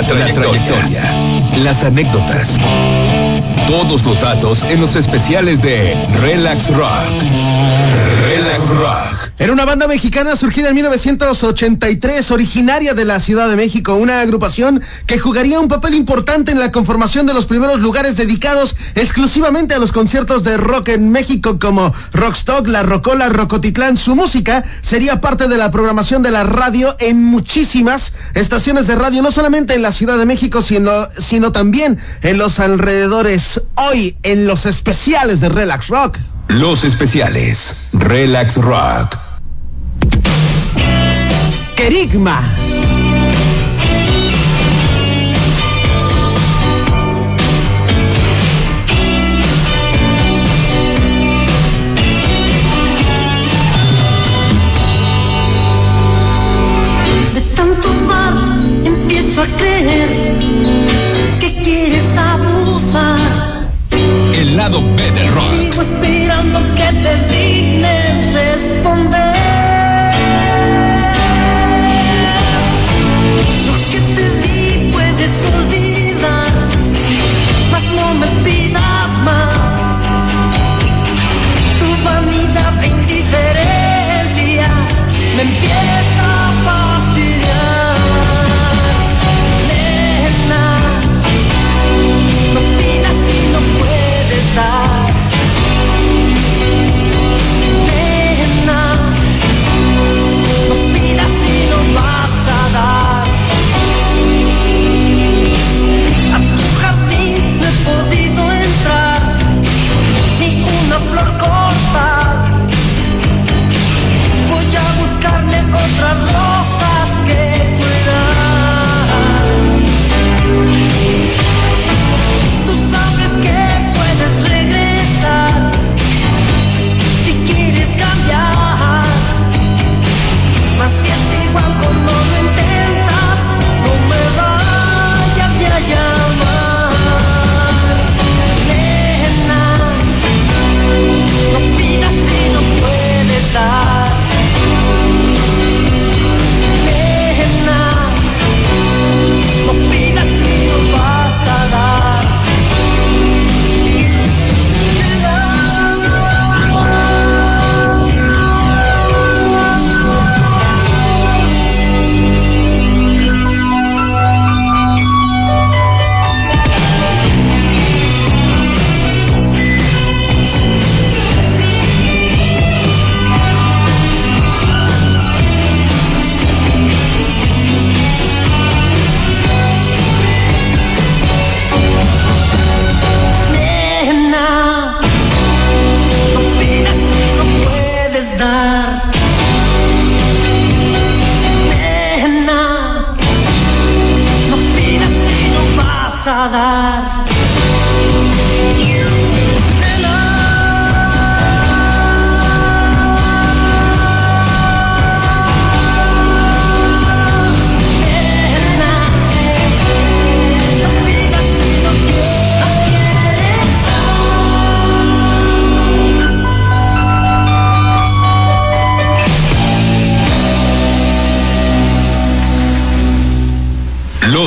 La trayectoria. Las anécdotas. Todos los datos en los especiales de Relax Rock. Relax Rock. Era una banda mexicana surgida en 1983, originaria de la Ciudad de México, una agrupación que jugaría un papel importante en la conformación de los primeros lugares dedicados exclusivamente a los conciertos de rock en México como Rockstock, La Rocola, Rocotitlán. Su música sería parte de la programación de la radio en muchísimas estaciones de radio, no solamente en la Ciudad de México, sino, sino también en los alrededores. Hoy en los especiales de Relax Rock. Los especiales. Relax Rock. Kerigma.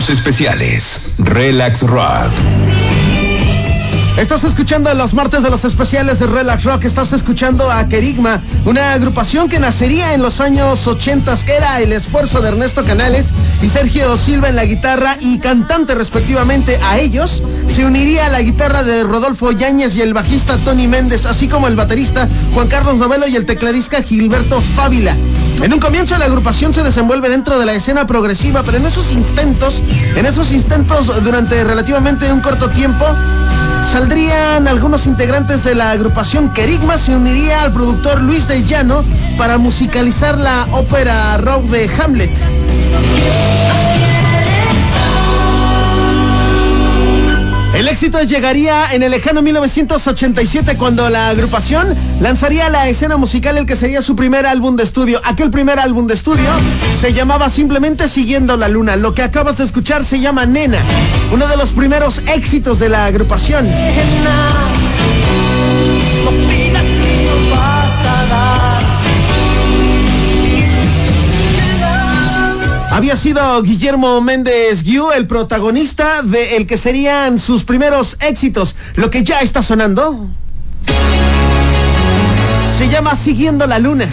Especiales. Relax Rock. Estás escuchando los martes de los especiales de Relax Rock. Estás escuchando a Kerigma, una agrupación que nacería en los años 80, que era el esfuerzo de Ernesto Canales y Sergio Silva en la guitarra y cantante respectivamente. A ellos se uniría la guitarra de Rodolfo Yáñez y el bajista Tony Méndez, así como el baterista Juan Carlos Novelo y el tecladista Gilberto Fábila. En un comienzo la agrupación se desenvuelve dentro de la escena progresiva, pero en esos intentos, en esos intentos durante relativamente un corto tiempo, saldrían algunos integrantes de la agrupación Kerigma, se uniría al productor Luis de Llano para musicalizar la ópera rock de Hamlet. Éxito llegaría en el lejano 1987 cuando la agrupación lanzaría la escena musical el que sería su primer álbum de estudio. Aquel primer álbum de estudio se llamaba simplemente Siguiendo la Luna. Lo que acabas de escuchar se llama Nena, uno de los primeros éxitos de la agrupación. Había sido Guillermo Méndez Guiú el protagonista de el que serían sus primeros éxitos. Lo que ya está sonando se llama Siguiendo la Luna.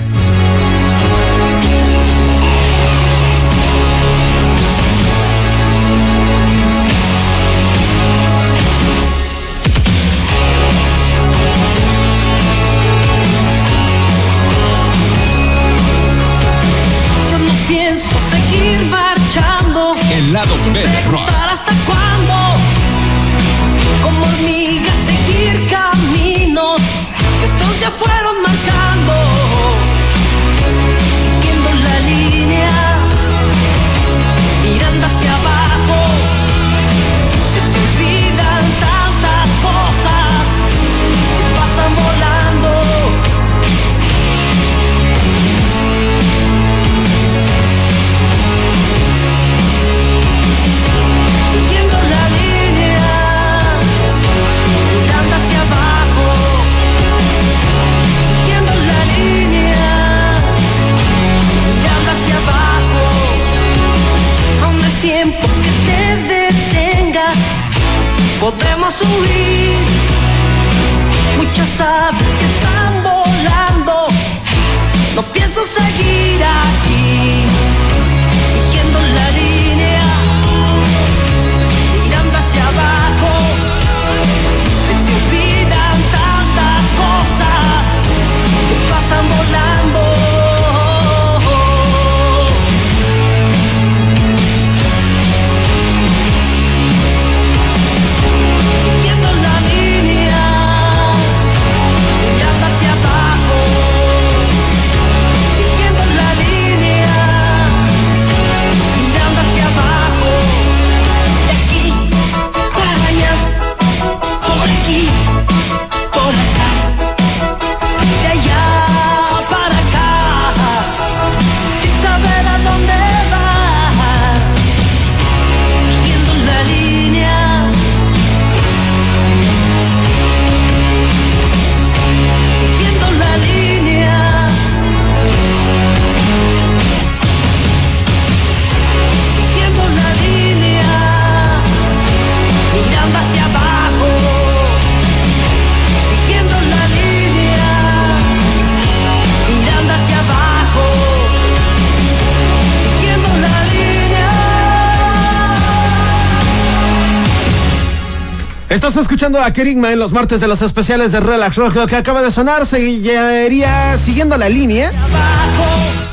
Estás escuchando a Kerigma en los martes de los especiales de Relax Rock. Lo que acaba de sonar seguiría siguiendo la línea.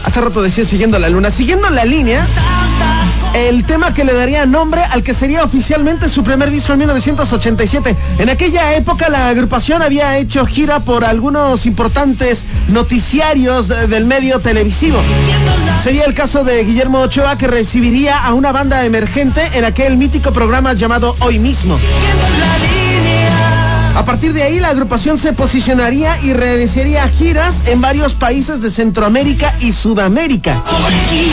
Hace rato decía siguiendo la luna. Siguiendo la línea, el tema que le daría nombre al que sería oficialmente su primer disco en 1987. En aquella época la agrupación había hecho gira por algunos importantes noticiarios de- del medio televisivo. Sería el caso de Guillermo Ochoa que recibiría a una banda emergente en aquel mítico programa llamado Hoy mismo. A partir de ahí la agrupación se posicionaría y realizaría giras en varios países de Centroamérica y Sudamérica. Por aquí,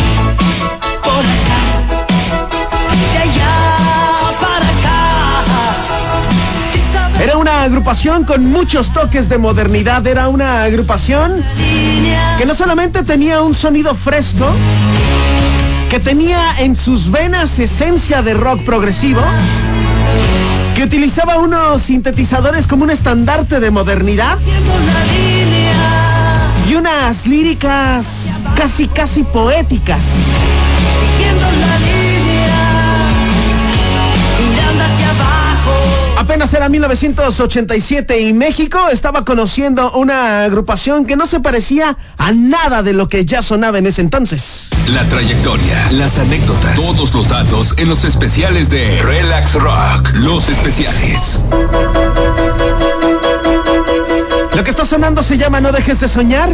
por acá, de allá para acá. Sin saber Era una agrupación con muchos toques de modernidad, era una agrupación que no solamente tenía un sonido fresco, que tenía en sus venas esencia de rock progresivo, que utilizaba unos sintetizadores como un estandarte de modernidad y unas líricas casi casi poéticas. Apenas era 1987 y México estaba conociendo una agrupación que no se parecía a nada de lo que ya sonaba en ese entonces. La trayectoria, las anécdotas, todos los datos en los especiales de Relax Rock. Los especiales. Lo que está sonando se llama No dejes de soñar.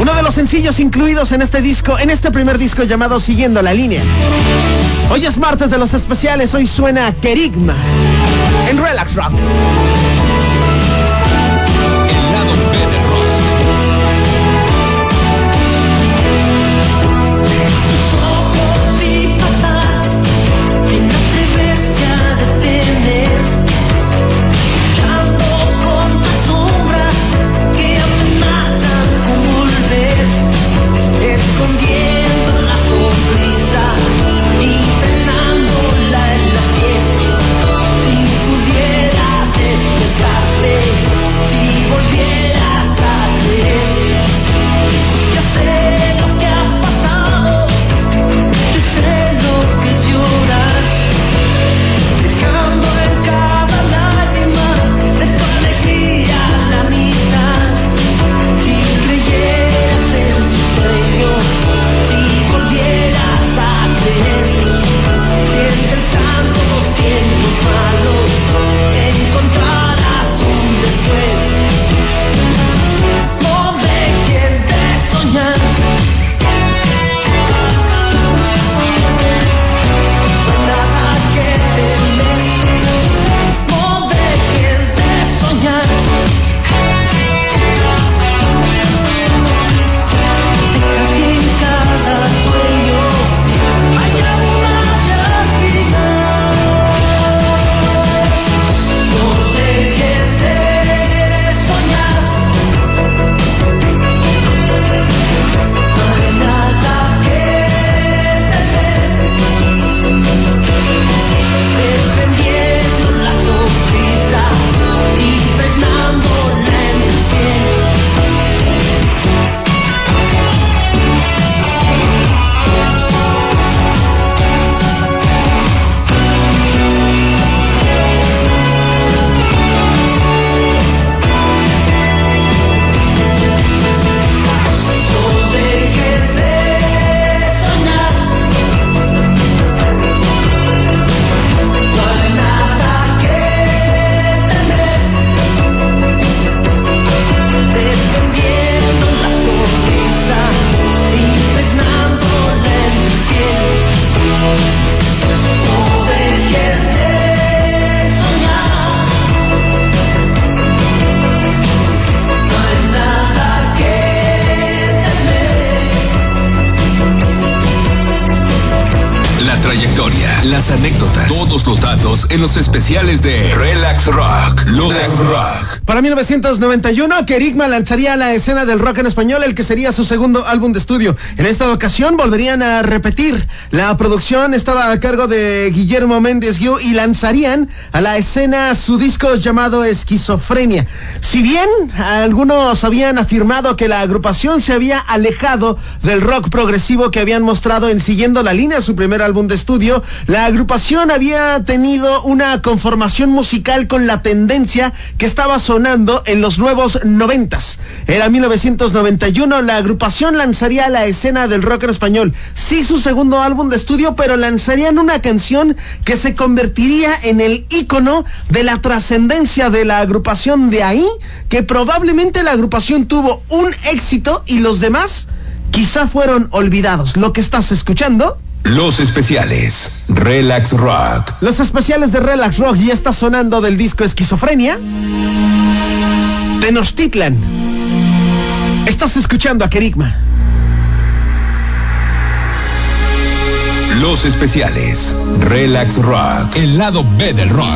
Uno de los sencillos incluidos en este disco, en este primer disco llamado Siguiendo la línea. Hoy es martes de los especiales, hoy suena Kerigma en Relax Rock. Anécdotas, todos los datos en los especiales de Relax Rock. Relax Rock. Para 1991, Kerigma lanzaría la escena del rock en español, el que sería su segundo álbum de estudio. En esta ocasión volverían a repetir. La producción estaba a cargo de Guillermo Méndez Guiú y lanzarían a la escena su disco llamado Esquizofrenia. Si bien algunos habían afirmado que la agrupación se había alejado del rock progresivo que habían mostrado en Siguiendo la Línea, su primer álbum de estudio, la agrupación había tenido una conformación musical con la tendencia que estaba sonando en los nuevos noventas. Era 1991, la agrupación lanzaría la escena del rock en español. Sí, su segundo álbum de estudio, pero lanzarían una canción que se convertiría en el ícono de la trascendencia de la agrupación de ahí, que probablemente la agrupación tuvo un éxito y los demás quizá fueron olvidados. Lo que estás escuchando Los especiales. Relax Rock. Los especiales de Relax Rock ya está sonando del disco Esquizofrenia. Tenochtitlan. Estás escuchando a Kerigma. Los especiales. Relax Rock. El lado B del rock.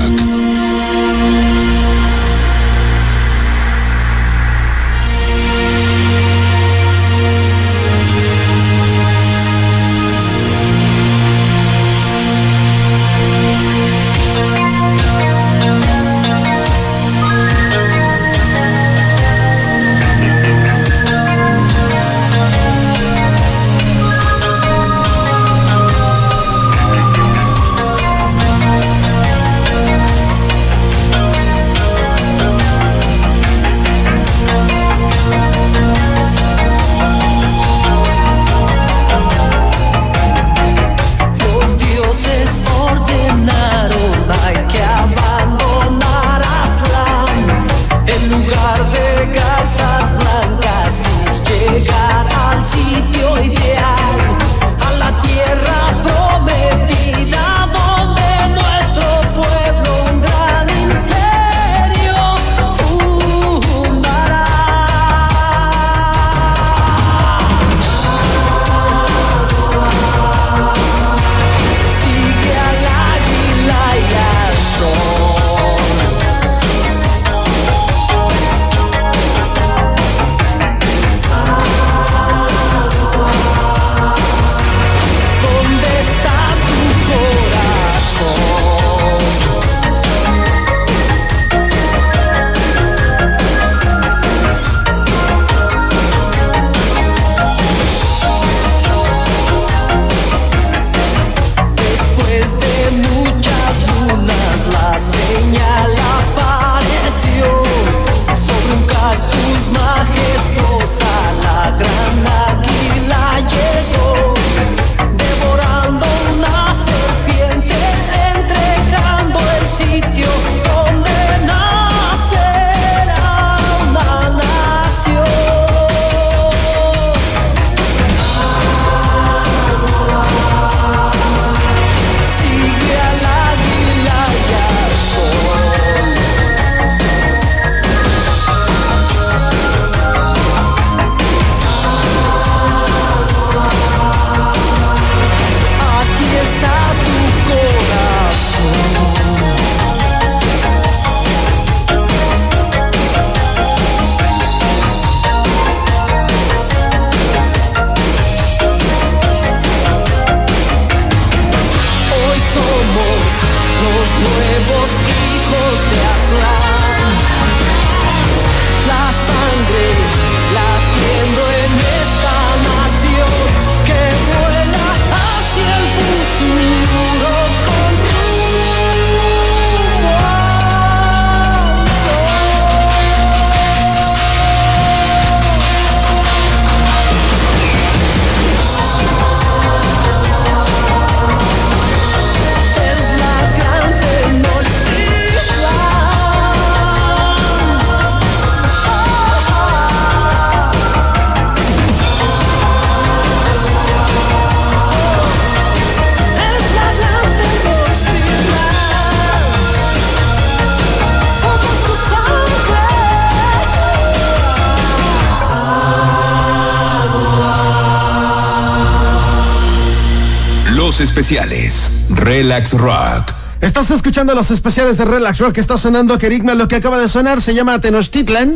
Especiales. Relax Rock. Estás escuchando los especiales de Relax Rock. Está sonando Kerigma. Lo que acaba de sonar se llama Tenochtitlan.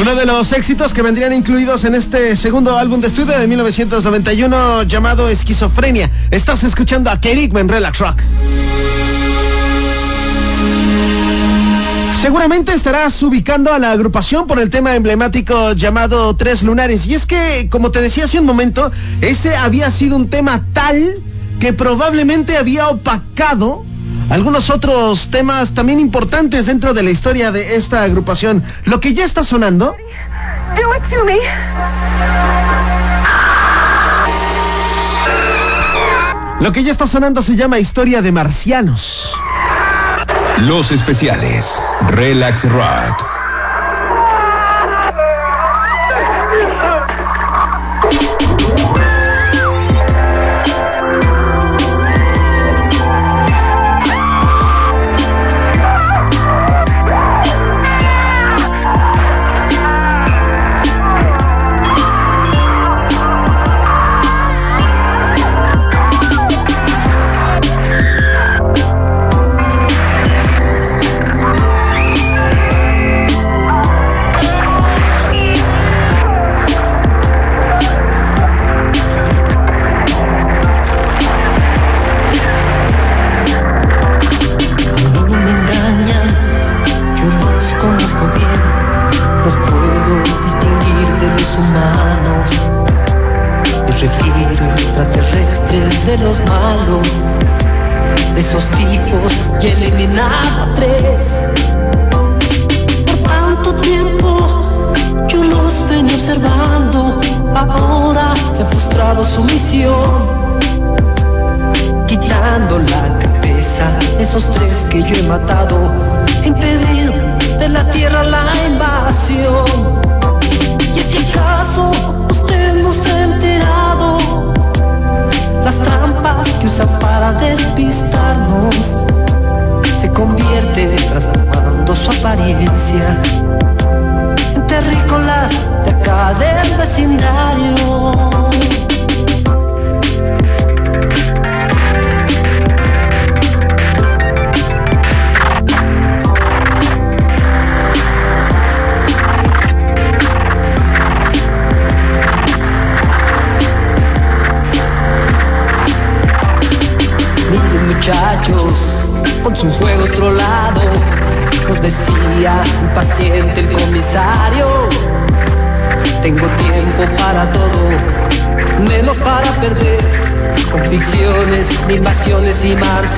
Uno de los éxitos que vendrían incluidos en este segundo álbum de estudio de 1991 llamado Esquizofrenia. Estás escuchando a Kerigma en Relax Rock. Seguramente estarás ubicando a la agrupación por el tema emblemático llamado Tres Lunares. Y es que, como te decía hace un momento, ese había sido un tema tal que probablemente había opacado algunos otros temas también importantes dentro de la historia de esta agrupación. Lo que ya está sonando. Do it to me. Lo que ya está sonando se llama Historia de Marcianos. Los especiales. Relax Rock.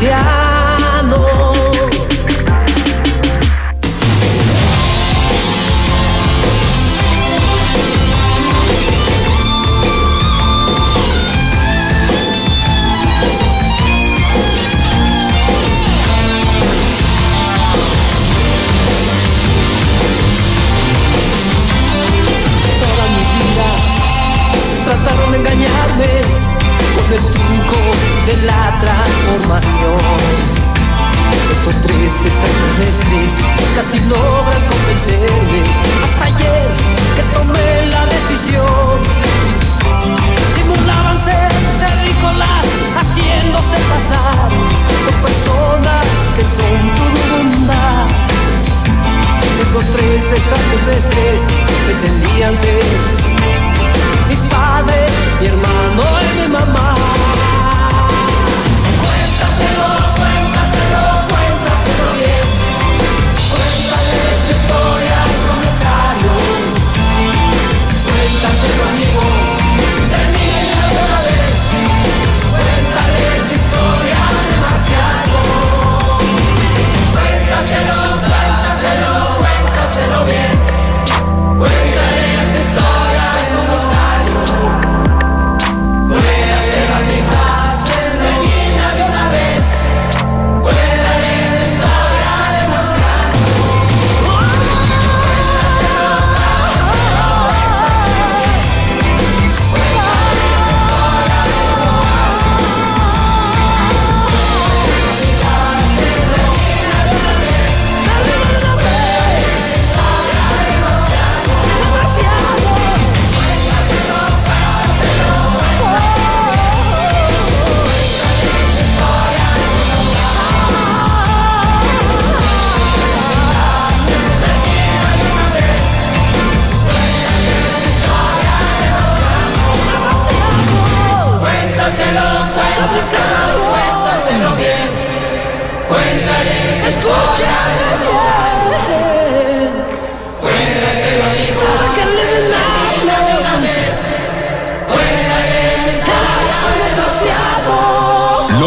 Y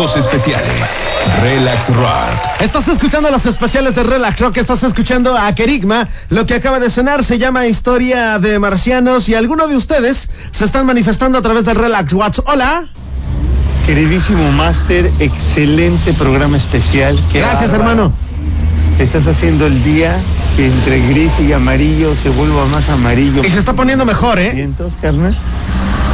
Los especiales. Relax Rock. Estás escuchando los especiales de Relax Rock, estás escuchando a Kerigma. Lo que acaba de sonar se llama Historia de Marcianos y algunos de ustedes se están manifestando a través del Relax WhatsApp. Hola. Queridísimo Máster, excelente programa especial. Qué Gracias, hermano. Estás haciendo el día que entre gris y amarillo se vuelva más amarillo. Y se está poniendo mejor, ¿eh? ¿Sientos, carnal?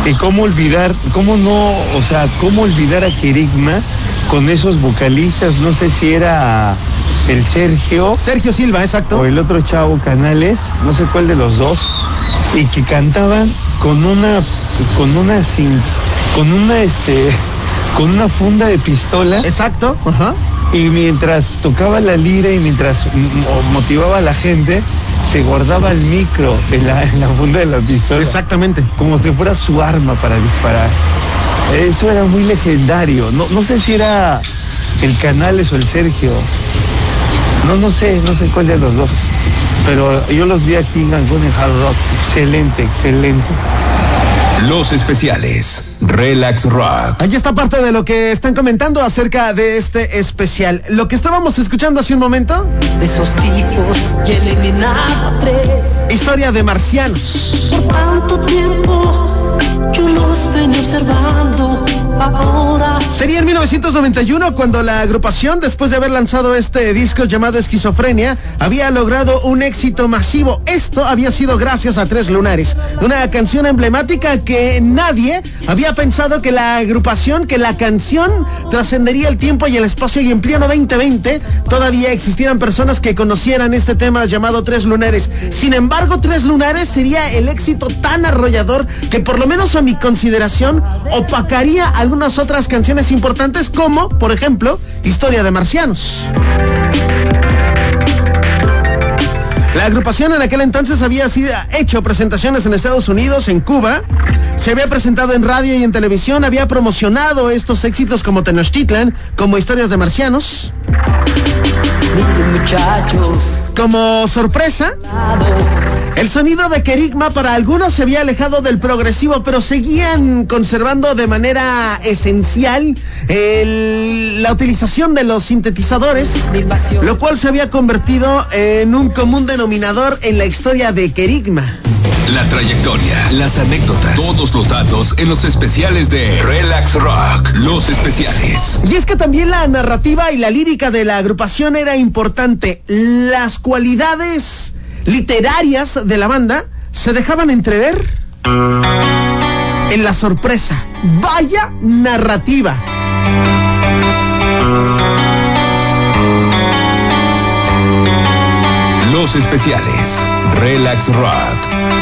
Y cómo olvidar, cómo no, o sea, cómo olvidar a Kerigma con esos vocalistas, no sé si era el Sergio Sergio Silva, exacto. o el otro chavo Canales, no sé cuál de los dos, y que cantaban con una, con una, sin, con una, este, con una funda de pistola Exacto. Ajá. y mientras tocaba la lira y mientras motivaba a la gente, se guardaba el micro en la, en la funda de la pistola. Exactamente. Como si fuera su arma para disparar. Eso era muy legendario. No, no sé si era el Canales o el Sergio. No, no sé, no sé cuál de los dos. Pero yo los vi aquí en Cancún en Hard Rock. Excelente, excelente. Los especiales. Relax Rock. Aquí está parte de lo que están comentando acerca de este especial. Lo que estábamos escuchando hace un momento, De esos tipos y eliminado a tres. historia de marcianos. Por tanto tiempo Sería en 1991 cuando la agrupación, después de haber lanzado este disco llamado Esquizofrenia, había logrado un éxito masivo. Esto había sido gracias a Tres Lunares, una canción emblemática que nadie había pensado que la agrupación, que la canción trascendería el tiempo y el espacio y en pleno 2020 todavía existieran personas que conocieran este tema llamado Tres Lunares. Sin embargo, Tres Lunares sería el éxito tan arrollador que por lo menos a mi consideración opacaría algunas otras canciones importantes como, por ejemplo, Historia de Marcianos. La agrupación en aquel entonces había sido, hecho presentaciones en Estados Unidos, en Cuba, se había presentado en radio y en televisión, había promocionado estos éxitos como Tenochtitlan, como Historias de Marcianos. Como sorpresa, el sonido de Kerigma para algunos se había alejado del progresivo, pero seguían conservando de manera esencial el- la utilización de los sintetizadores, lo cual se había convertido en un común denominador en la historia de Kerigma. La trayectoria, las anécdotas, todos los datos en los especiales de Relax Rock. Los especiales. Y es que también la narrativa y la lírica de la agrupación era importante. Las cualidades literarias de la banda se dejaban entrever en la sorpresa. Vaya narrativa. Los especiales. Relax Rock.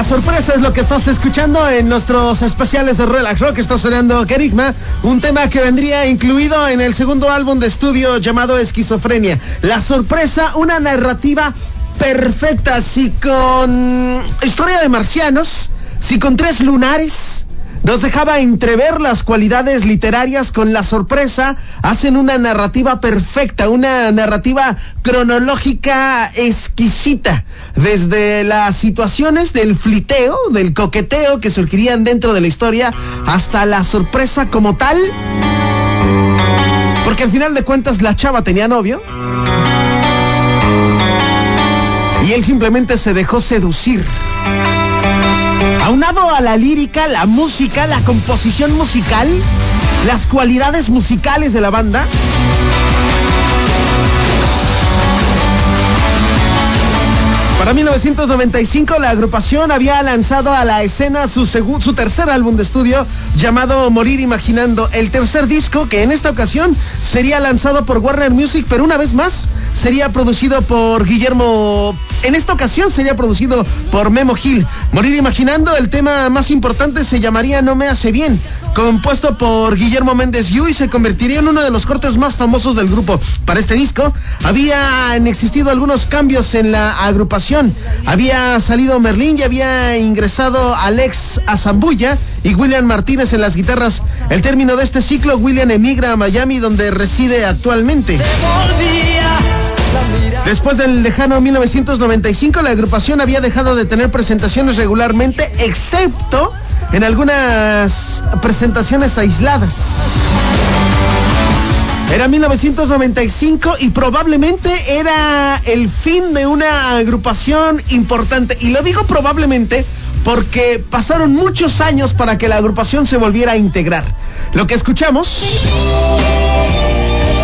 La sorpresa es lo que estás escuchando en nuestros especiales de Relax Rock. Está sonando Kerigma, un tema que vendría incluido en el segundo álbum de estudio llamado Esquizofrenia. La sorpresa, una narrativa perfecta, si con historia de marcianos, si con tres lunares. Nos dejaba entrever las cualidades literarias con la sorpresa, hacen una narrativa perfecta, una narrativa cronológica exquisita, desde las situaciones del fliteo, del coqueteo que surgirían dentro de la historia, hasta la sorpresa como tal, porque al final de cuentas la chava tenía novio, y él simplemente se dejó seducir. Aunado a la lírica, la música, la composición musical, las cualidades musicales de la banda. Para 1995 la agrupación había lanzado a la escena su, su tercer álbum de estudio llamado Morir Imaginando, el tercer disco que en esta ocasión sería lanzado por Warner Music, pero una vez más sería producido por Guillermo, en esta ocasión sería producido por Memo Gil. Morir Imaginando, el tema más importante se llamaría No me hace bien, compuesto por Guillermo Méndez Yu se convertiría en uno de los cortes más famosos del grupo. Para este disco habían existido algunos cambios en la agrupación. Había salido Merlín y había ingresado Alex Azambulla y William Martínez en las guitarras. El término de este ciclo, William emigra a Miami donde reside actualmente. Después del lejano 1995, la agrupación había dejado de tener presentaciones regularmente, excepto en algunas presentaciones aisladas. Era 1995 y probablemente era el fin de una agrupación importante. Y lo digo probablemente porque pasaron muchos años para que la agrupación se volviera a integrar. Lo que escuchamos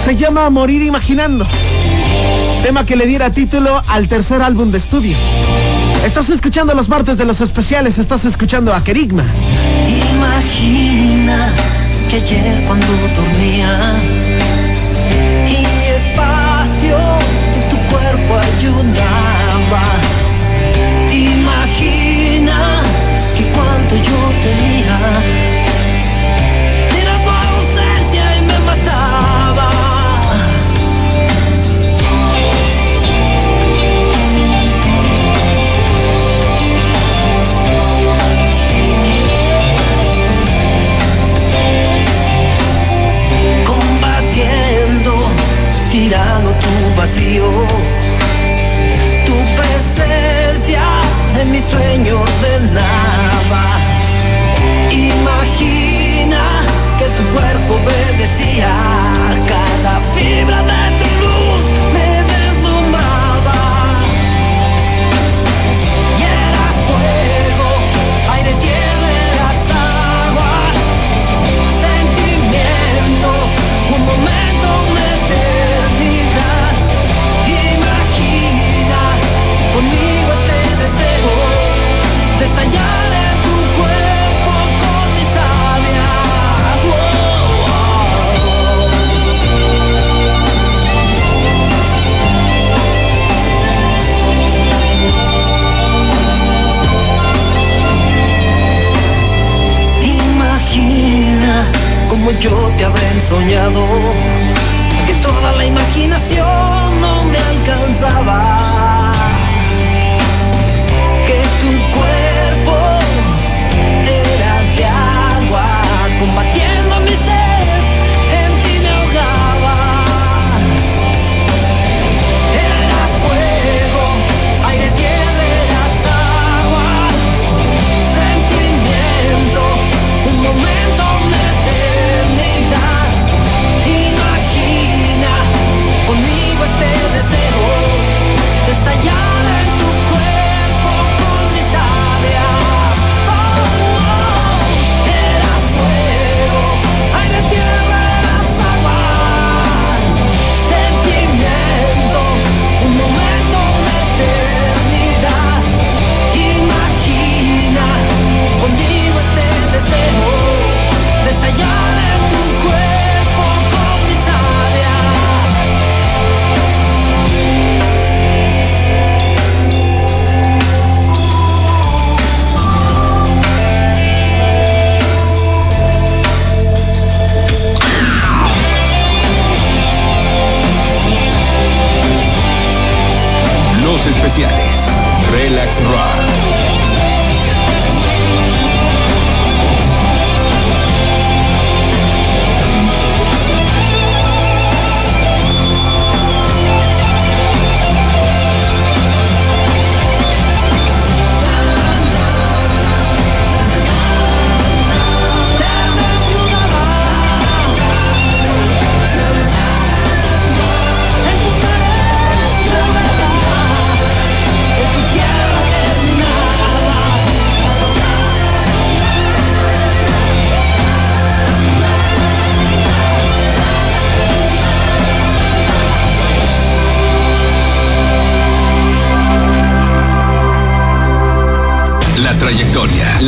se llama Morir Imaginando tema que le diera título al tercer álbum de estudio. Estás escuchando los martes de los especiales, estás escuchando a Kerigma. Imagina que ayer cuando dormía y mi espacio en tu cuerpo ayudaba.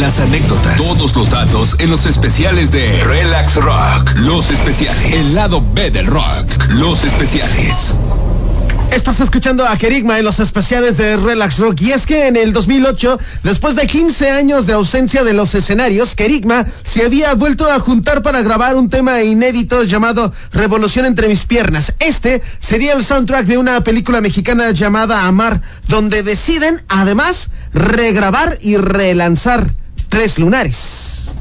Las anécdotas, todos los datos en los especiales de Relax Rock. Los especiales. El lado B del rock. Los especiales. Estás escuchando a Kerigma en los especiales de Relax Rock. Y es que en el 2008, después de 15 años de ausencia de los escenarios, Kerigma se había vuelto a juntar para grabar un tema inédito llamado Revolución entre mis piernas. Este sería el soundtrack de una película mexicana llamada Amar, donde deciden además regrabar y relanzar Tres Lunares.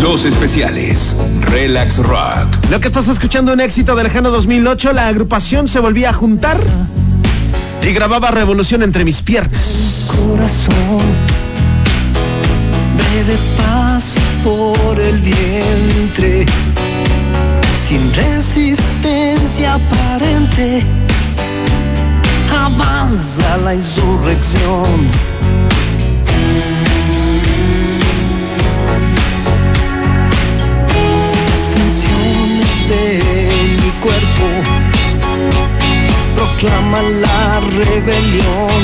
Los especiales. Relax Rock. Lo que estás escuchando un éxito del lejano 2008, la agrupación se volvía a juntar y grababa Revolución entre mis piernas. corazón breve paso por el vientre sin resistencia aparente avanza la insurrección cuerpo proclaman la rebelión.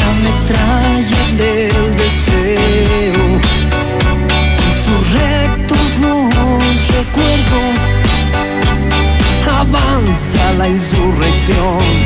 La metralla del deseo insurrectos los recuerdos avanza la insurrección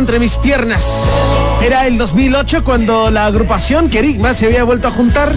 entre mis piernas. Era el 2008 cuando la agrupación Kerigma se había vuelto a juntar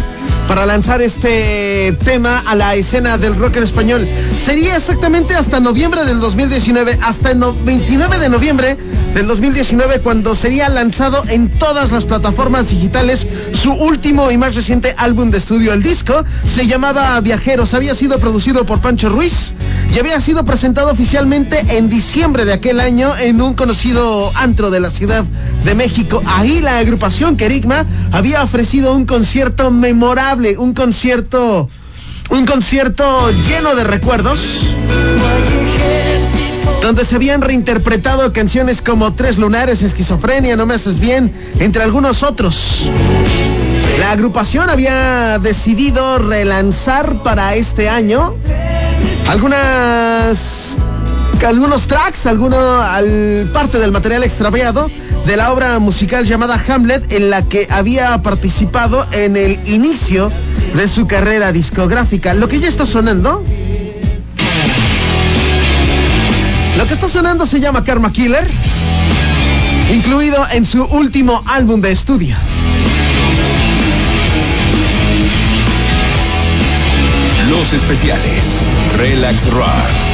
para lanzar este tema a la escena del rock en español. Sería exactamente hasta noviembre del 2019, hasta el 29 de noviembre del 2019 cuando sería lanzado en todas las plataformas digitales su último y más reciente álbum de estudio. El disco se llamaba Viajeros, había sido producido por Pancho Ruiz y había sido presentado oficialmente en diciembre de aquel año en un conocido antro de la Ciudad de México. Ahí la agrupación Kerigma había ofrecido un concierto memorable, un concierto un concierto lleno de recuerdos donde se habían reinterpretado canciones como Tres Lunares, Esquizofrenia, No me haces bien, entre algunos otros. La agrupación había decidido relanzar para este año algunas algunos tracks, alguno, al, parte del material extraviado de la obra musical llamada Hamlet, en la que había participado en el inicio de su carrera discográfica. Lo que ya está sonando. Lo que está sonando se llama Karma Killer, incluido en su último álbum de estudio. Los especiales. Relax Rock.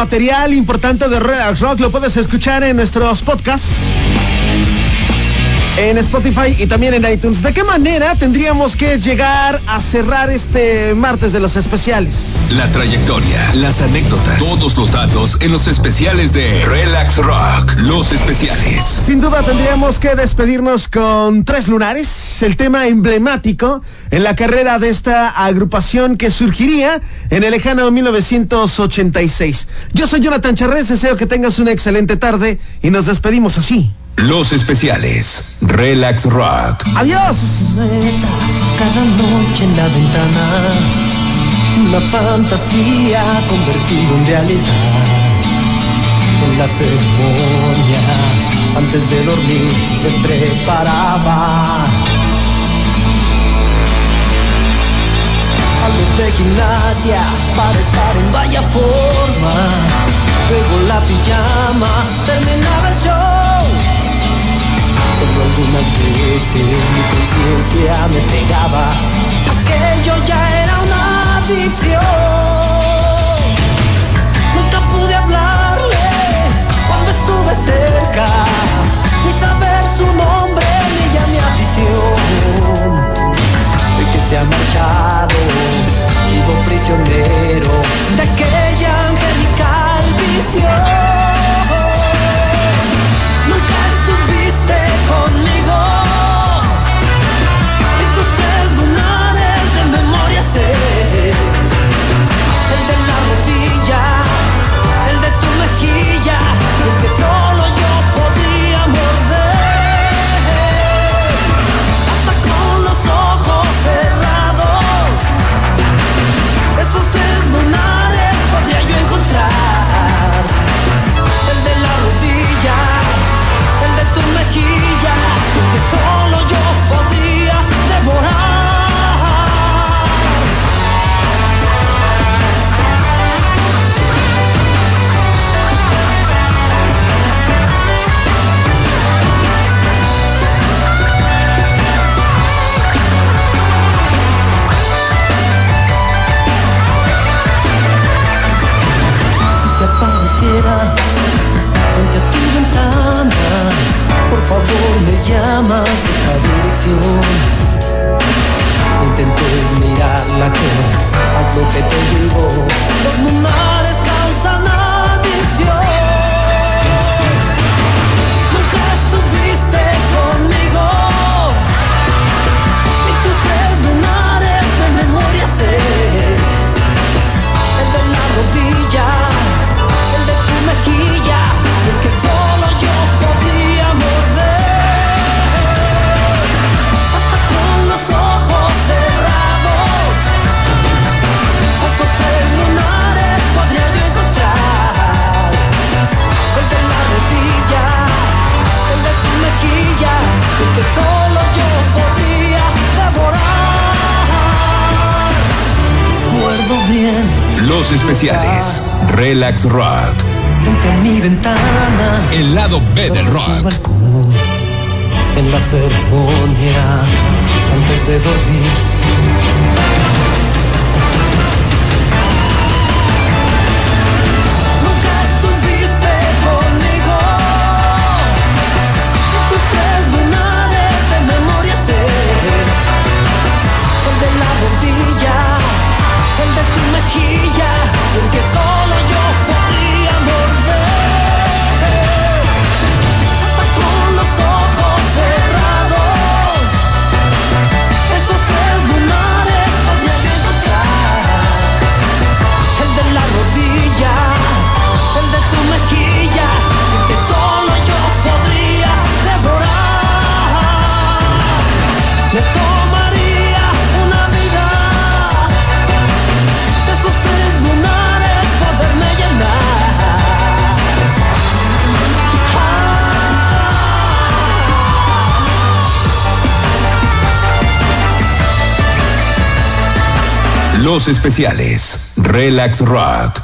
Material importante de Relax Rock lo puedes escuchar en nuestros podcasts en Spotify y también en iTunes. ¿De qué manera tendríamos que llegar a cerrar este martes de los especiales? La trayectoria, las anécdotas, todos los datos en los especiales de Relax Rock, los especiales. Sin duda tendríamos que despedirnos con Tres Lunares, el tema emblemático en la carrera de esta agrupación que surgiría en el lejano 1986. Yo soy Jonathan Charrés, deseo que tengas una excelente tarde y nos despedimos así. Los especiales. Relax Rock. Adiós. Cada noche en la ventana, una fantasía convertida en realidad. En la ceremonia, antes de dormir, se preparaba. Algo de gimnasia para estar en vaya forma. Luego la pijama, terminaba el show algunas veces mi conciencia me pegaba. Aquello ya era una adicción. Nunca pude hablarle cuando estuve cerca, ni saber su nombre ni ya mi afición. El que se ha marchado, vivo prisionero de aquella angelical visión. especiales. Relax Rock. Frente a mi ventana. El lado B del rock. Balcón, en la ceremonia, antes de dormir Los especiales. Relax Rock.